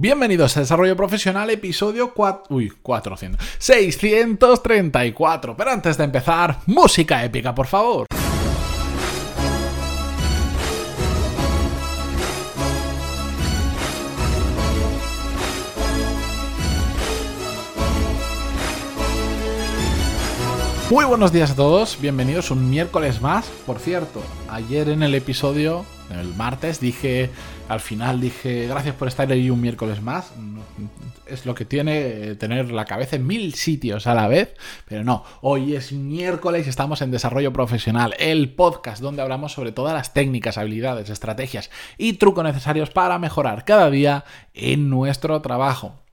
Bienvenidos a Desarrollo Profesional, episodio 4... Uy, 400. 634. Pero antes de empezar, música épica, por favor. Muy buenos días a todos, bienvenidos un miércoles más. Por cierto, ayer en el episodio, el martes, dije, al final dije, gracias por estar ahí un miércoles más. Es lo que tiene eh, tener la cabeza en mil sitios a la vez, pero no, hoy es miércoles y estamos en Desarrollo Profesional, el podcast donde hablamos sobre todas las técnicas, habilidades, estrategias y trucos necesarios para mejorar cada día en nuestro trabajo.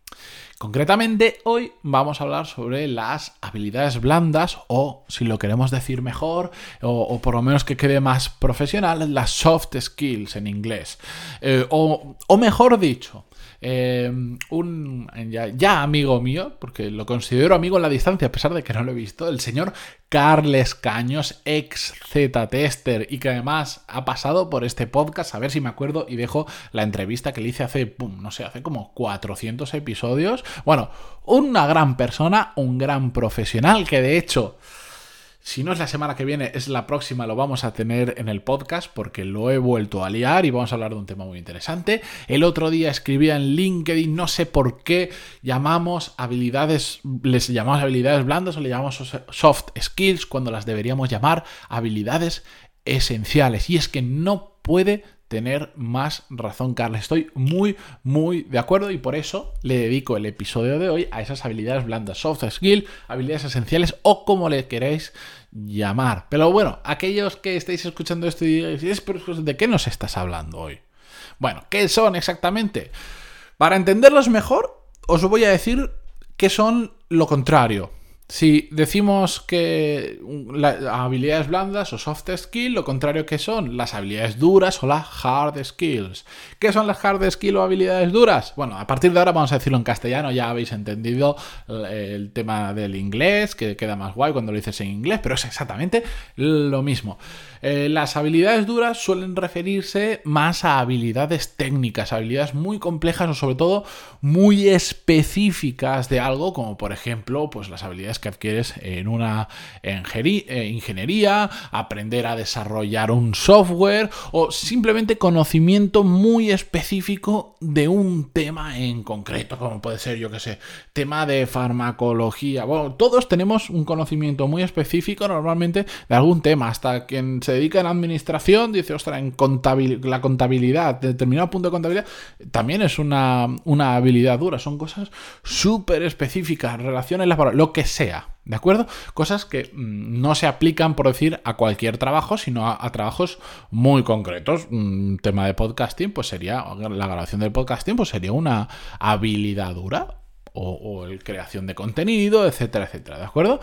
Concretamente, hoy vamos a hablar sobre las habilidades blandas o, si lo queremos decir mejor, o, por lo menos que quede más profesional, las soft skills en inglés. Eh, o, o mejor dicho, eh, un ya, amigo mío, porque lo considero amigo en la distancia, a pesar de que no lo he visto, el señor Carles Caños, ex Z-Tester, y que además ha pasado por este podcast, a ver si me acuerdo y dejo la entrevista que le hice hace, no sé, hace como 400 episodios. Bueno, una gran persona, un gran profesional, que de hecho... Si no es la semana que viene, es la próxima, lo vamos a tener en el podcast porque lo he vuelto a liar y vamos a hablar de un tema muy interesante. El otro día escribía en LinkedIn, no sé por qué llamamos habilidades, les llamamos habilidades blandas o le llamamos soft skills cuando las deberíamos llamar habilidades esenciales. Y es que no puede tener más razón, Carlos. Estoy muy, muy de acuerdo y por eso le dedico el episodio de hoy a esas habilidades blandas, soft skill, habilidades esenciales o como le queréis llamar. Pero bueno, aquellos que estéis escuchando esto y digáis, ¿de qué nos estás hablando hoy? Bueno, ¿qué son exactamente? Para entenderlos mejor, os voy a decir qué son lo contrario. Si decimos que las habilidades blandas o soft skills, lo contrario que son las habilidades duras o las hard skills. ¿Qué son las hard skills o habilidades duras? Bueno, a partir de ahora vamos a decirlo en castellano, ya habéis entendido el tema del inglés, que queda más guay cuando lo dices en inglés, pero es exactamente lo mismo. Eh, las habilidades duras suelen referirse más a habilidades técnicas, habilidades muy complejas o sobre todo muy específicas de algo, como por ejemplo, pues las habilidades que adquieres en una eh, ingeniería, aprender a desarrollar un software o simplemente conocimiento muy específico de un tema en concreto, como puede ser, yo que sé, tema de farmacología. Bueno, todos tenemos un conocimiento muy específico normalmente de algún tema, hasta quien se dedica en administración, dice, ostras, en la contabilidad, determinado punto de contabilidad, también es una, una habilidad dura. Son cosas súper específicas, relaciones laborales, lo que sea. ¿De acuerdo? Cosas que mm, no se aplican, por decir, a cualquier trabajo, sino a, trabajos muy concretos. Un tema de podcasting, pues sería, la grabación del podcasting, pues sería una habilidad dura. O, o el creación de contenido, etcétera, etcétera. ¿De acuerdo?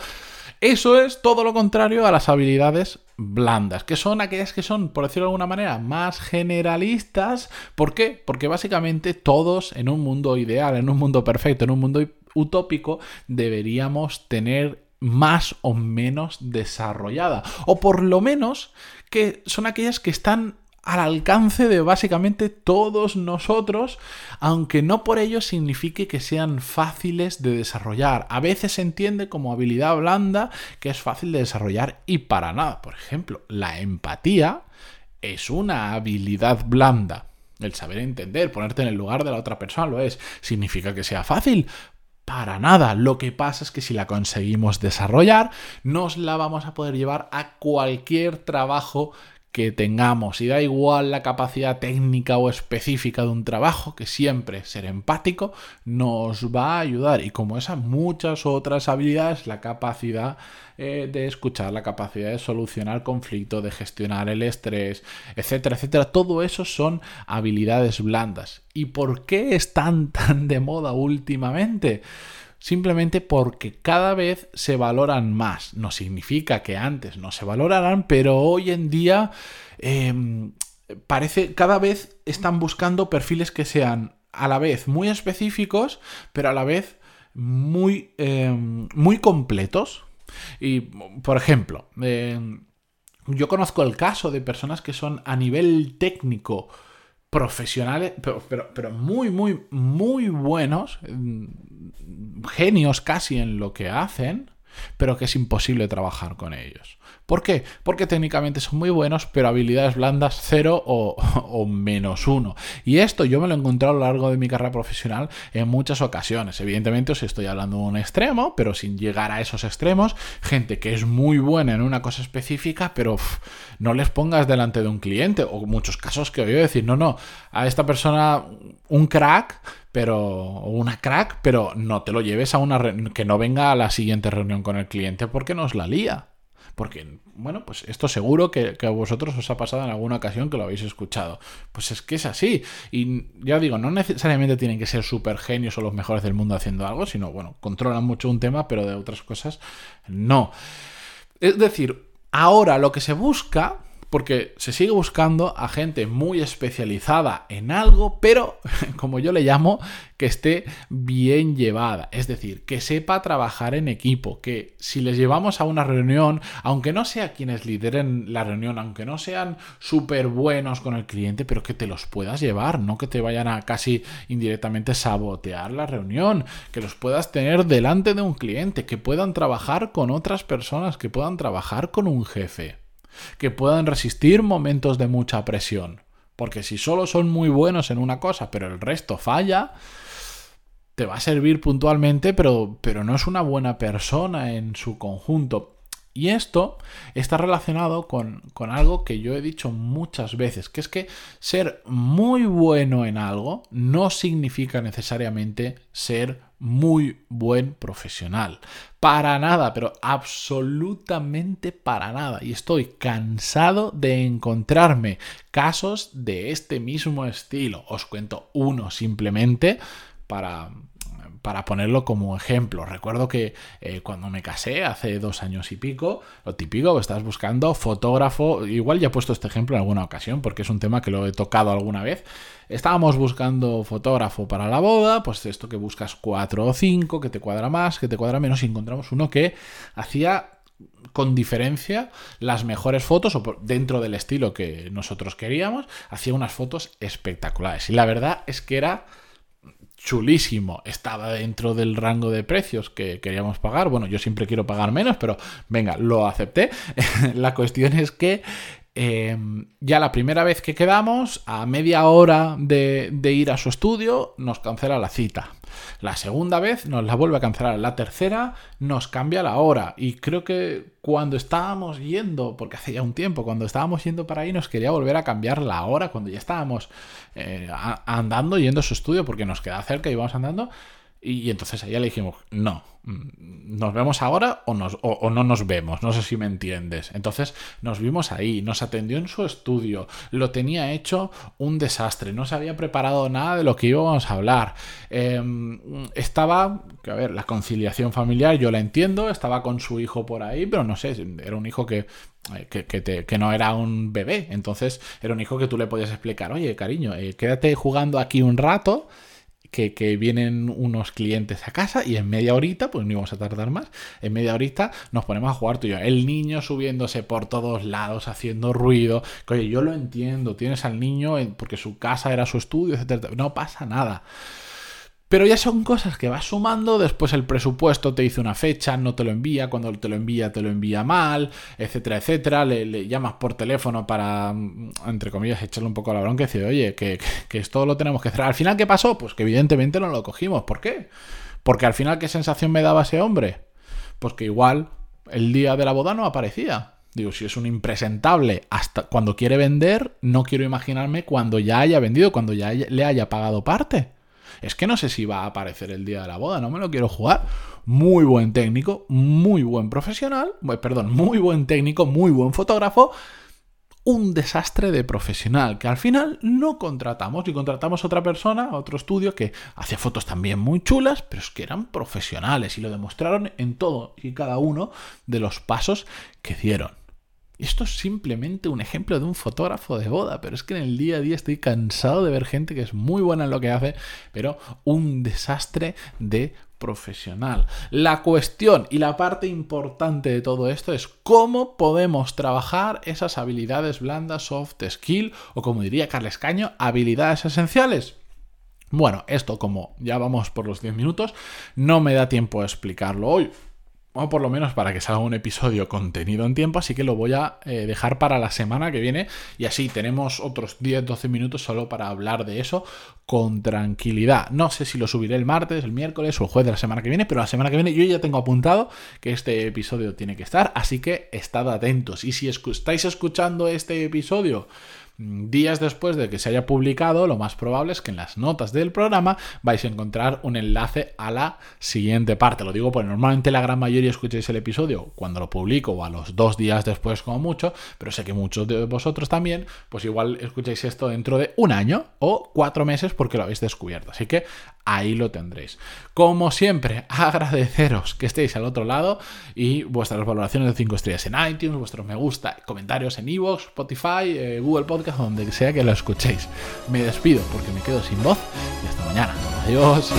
Eso es todo lo contrario a las habilidades blandas, que son aquellas que son, por decirlo de alguna manera, más generalistas. ¿Por qué? Porque básicamente todos en un mundo ideal, en un mundo perfecto, en un mundo utópico, deberíamos tener más o menos desarrollada. O por lo menos que son aquellas que están al alcance de básicamente todos nosotros, aunque no por ello signifique que sean fáciles de desarrollar. A veces se entiende como habilidad blanda que es fácil de desarrollar y para nada. Por ejemplo, la empatía es una habilidad blanda. El saber entender, ponerte en el lugar de la otra persona lo es. ¿Significa que sea fácil? Para nada. Lo que pasa es que si la conseguimos desarrollar, nos la vamos a poder llevar a cualquier trabajo que tengamos y da igual la capacidad técnica o específica de un trabajo, que siempre ser empático nos va a ayudar y como esas muchas otras habilidades, la capacidad eh, de escuchar, la capacidad de solucionar conflictos, de gestionar el estrés, etcétera, etcétera, todo eso son habilidades blandas. ¿Y por qué están tan de moda últimamente? Simplemente porque cada vez se valoran más. No significa que antes no se valoraran, pero hoy en día em, parece cada vez están buscando perfiles que sean a la vez muy específicos, pero a la vez muy, em, muy completos. Y, por ejemplo, em, yo conozco el caso de personas que son a nivel técnico profesionales, pero, pero, muy, muy, muy buenos, mm, genios casi en lo que hacen, pero que es imposible trabajar con ellos. ¿Por qué? Porque técnicamente son muy buenos, pero habilidades blandas cero o, menos uno. Y esto yo me lo he encontrado a lo largo de mi carrera profesional en muchas ocasiones. Evidentemente os estoy hablando de un extremo, pero sin llegar a esos extremos, gente que es muy buena en una cosa específica, pero no les pongas delante de un cliente. O muchos casos que oigo decir, no, no, a esta persona un crack pero una crack, pero no te lo lleves a una que no venga a la siguiente reunión con el cliente porque nos la lía. Porque, bueno, pues esto seguro que, a vosotros os ha pasado en alguna ocasión que lo habéis escuchado. Pues es que es así. Y ya digo, no necesariamente tienen que ser súper genios o los mejores del mundo haciendo algo, sino, bueno, controlan mucho un tema, pero de otras cosas no. Es decir, ahora lo que se busca porque se sigue buscando a gente muy especializada en algo, pero como yo le llamo, que esté bien llevada, es decir, que sepa trabajar en equipo, que si les llevamos a una reunión, aunque no sea quienes lideren la reunión, aunque no sean súper buenos con el cliente, pero que te los puedas llevar, no que te vayan a casi indirectamente sabotear la reunión, que los puedas tener delante de un cliente, que puedan trabajar con otras personas, que puedan trabajar con un jefe que puedan resistir momentos de mucha presión. Porque si solo son muy buenos en una cosa, pero el resto falla, te va a servir puntualmente, pero, pero no es una buena persona en su conjunto. Y esto está relacionado con, con, algo que yo he dicho muchas veces, que es que ser muy bueno en algo no significa necesariamente ser muy buen profesional. Para nada, pero absolutamente para nada. Y estoy cansado de encontrarme casos de este mismo estilo. Os cuento uno simplemente para, para ponerlo como ejemplo, recuerdo que eh, cuando me casé hace dos años y pico, lo típico, estás buscando fotógrafo, igual ya he puesto este ejemplo en alguna ocasión porque es un tema que lo he tocado alguna vez. Estábamos buscando fotógrafo para la boda, pues esto que buscas cuatro o cinco, que te cuadra más, que te cuadra menos, y encontramos uno que hacía con diferencia las mejores fotos o dentro del estilo que nosotros queríamos, hacía unas fotos espectaculares. Y la verdad es que era chulísimo, estaba dentro del rango de precios que queríamos pagar. Bueno, yo siempre quiero pagar menos, pero venga, lo acepté. la cuestión es que em, ya la primera vez que quedamos, a media hora de, de ir a su estudio, nos cancela la cita. La segunda vez nos la vuelve a cancelar. La tercera nos cambia la hora. Y creo que cuando estábamos yendo, porque hace ya un tiempo, cuando estábamos yendo para ahí, nos quería volver a cambiar la hora. Cuando ya estábamos eh, andando, yendo a su estudio, porque nos queda cerca y íbamos andando. Y, entonces a ella le dijimos, no, mm, nos vemos ahora o, nos, o, no nos vemos, no sé si me entiendes. Entonces nos vimos ahí, nos atendió en su estudio, lo tenía hecho un desastre, no se había preparado nada de lo que íbamos a hablar. Em, estaba, a ver, la conciliación familiar yo la entiendo, estaba con su hijo por ahí, pero no sé, era un hijo que eh, que, no era un bebé. Entonces era un hijo que tú le podías explicar, oye, cariño, eh, quédate jugando aquí un rato que, vienen unos clientes a casa y en media horita, pues no íbamos a tardar más, en media horita nos ponemos a jugar tú y yo. El niño subiéndose por todos lados, haciendo ruido. Que, oye, yo lo entiendo, tienes al niño porque su casa era su estudio, etc. No pasa nada. Pero ya son cosas que vas sumando, después el presupuesto te dice una fecha, no te lo envía, cuando te lo envía te lo envía mal, etcétera, etcétera, le, llamas por teléfono para, mm, entre comillas, echarle un poco a la bronca y decir, oye, que, que esto lo tenemos que hacer. Al final, ¿qué pasó? Pues que evidentemente no lo cogimos. ¿Por qué? Porque al final, ¿qué sensación me daba ese hombre? Pues que igual el día de la boda no aparecía. Digo, si es un impresentable hasta cuando quiere vender, no quiero imaginarme cuando ya haya vendido, cuando ya le haya pagado parte. Es que no sé si va a aparecer el día de la boda, no me lo quiero jugar. Muy buen técnico, muy buen profesional, perdón, muy buen técnico, muy buen fotógrafo, un desastre de profesional que al final no contratamos y contratamos a otra persona, a otro estudio que hacía fotos también muy chulas, pero es que eran profesionales y lo demostraron en todo y cada uno de los pasos que dieron. Esto es simplemente un ejemplo de un fotógrafo de boda, pero es que en el día a día estoy cansado de ver gente que es muy buena en lo que hace, pero un desastre de profesional. La cuestión y la parte importante de todo esto es cómo podemos trabajar esas habilidades blandas, soft skill o como diría Carles Caño, habilidades esenciales. Bueno, esto como ya vamos por los 10 minutos, no me da tiempo a explicarlo hoy o por lo menos para que salga un episodio contenido en tiempo, así que lo voy a eh, dejar para la semana que viene y así tenemos otros 10-12 minutos solo para hablar de eso con tranquilidad. No sé si lo subiré el martes, el miércoles o el jueves de la semana que viene, pero la semana que viene yo ya tengo apuntado que este episodio tiene que estar, así que estad atentos. Y si estáis escuchando este episodio días después de que se haya publicado, lo más probable es que en las notas del programa vais a encontrar un enlace a la siguiente parte. Lo digo porque normalmente la gran mayoría escucháis el episodio cuando lo publico o a los dos días después como mucho, pero sé que muchos de vosotros también, pues igual escucháis esto dentro de un año o cuatro meses porque lo habéis descubierto. Así que ahí lo tendréis. Como siempre, agradeceros que estéis al otro lado y vuestras valoraciones de 5 estrellas en iTunes, vuestros me gusta, comentarios en iVoox, Spotify, eh, Google Podcast, donde sea que lo escuchéis. Me despido porque me quedo sin voz y hasta mañana. Adiós.